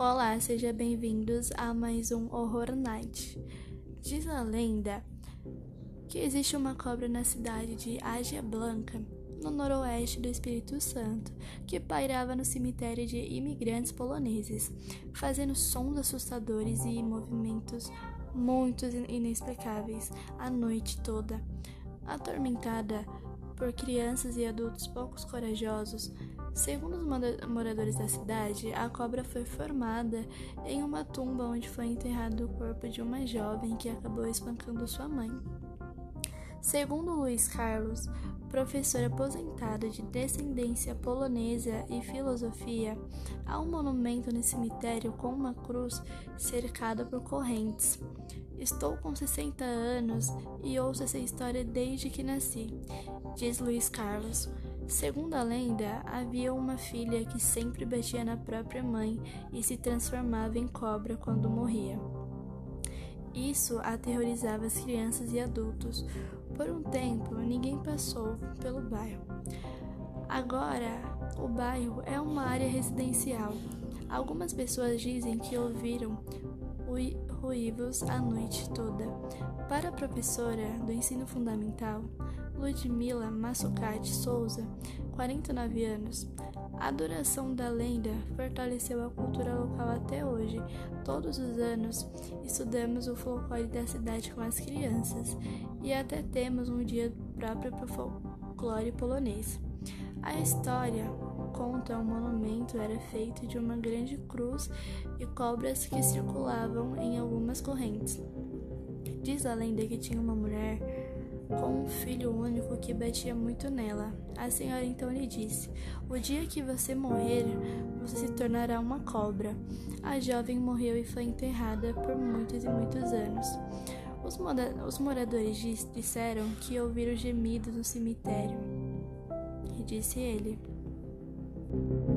Olá, sejam bem-vindos a mais um Horror Night. Diz a lenda que existe uma cobra na cidade de Ágia Blanca, no noroeste do Espírito Santo, que pairava no cemitério de imigrantes poloneses, fazendo sons assustadores e movimentos muito inexplicáveis a noite toda. Atormentada por crianças e adultos poucos corajosos, segundo os moradores da cidade, a cobra foi formada em uma tumba onde foi enterrado o corpo de uma jovem que acabou espancando sua mãe. Segundo Luiz Carlos, professor aposentado de descendência polonesa e filosofia, há um monumento no cemitério com uma cruz cercada por correntes. Estou com 60 anos e ouço essa história desde que nasci, diz Luiz Carlos. Segundo a lenda, havia uma filha que sempre batia na própria mãe e se transformava em cobra quando morria. Isso aterrorizava as crianças e adultos. Por um tempo, ninguém passou pelo bairro. Agora, o bairro é uma área residencial. Algumas pessoas dizem que ouviram ruídos a noite toda. Para a professora do ensino fundamental, Ludmila Massucati Souza, 49 anos, a duração da lenda fortaleceu a cultura local até hoje. Todos os anos estudamos o folclore da cidade com as crianças e até temos um dia próprio para o folclore polonês. A história conta um monumento era feito de uma grande cruz e cobras que circulavam em algumas correntes. Diz a lenda que tinha uma mulher com um filho único que batia muito nela. A senhora então lhe disse: O dia que você morrer, você se tornará uma cobra. A jovem morreu e foi enterrada por muitos e muitos anos. Os, os moradores disseram que ouviram gemidos no cemitério. E disse ele: thank you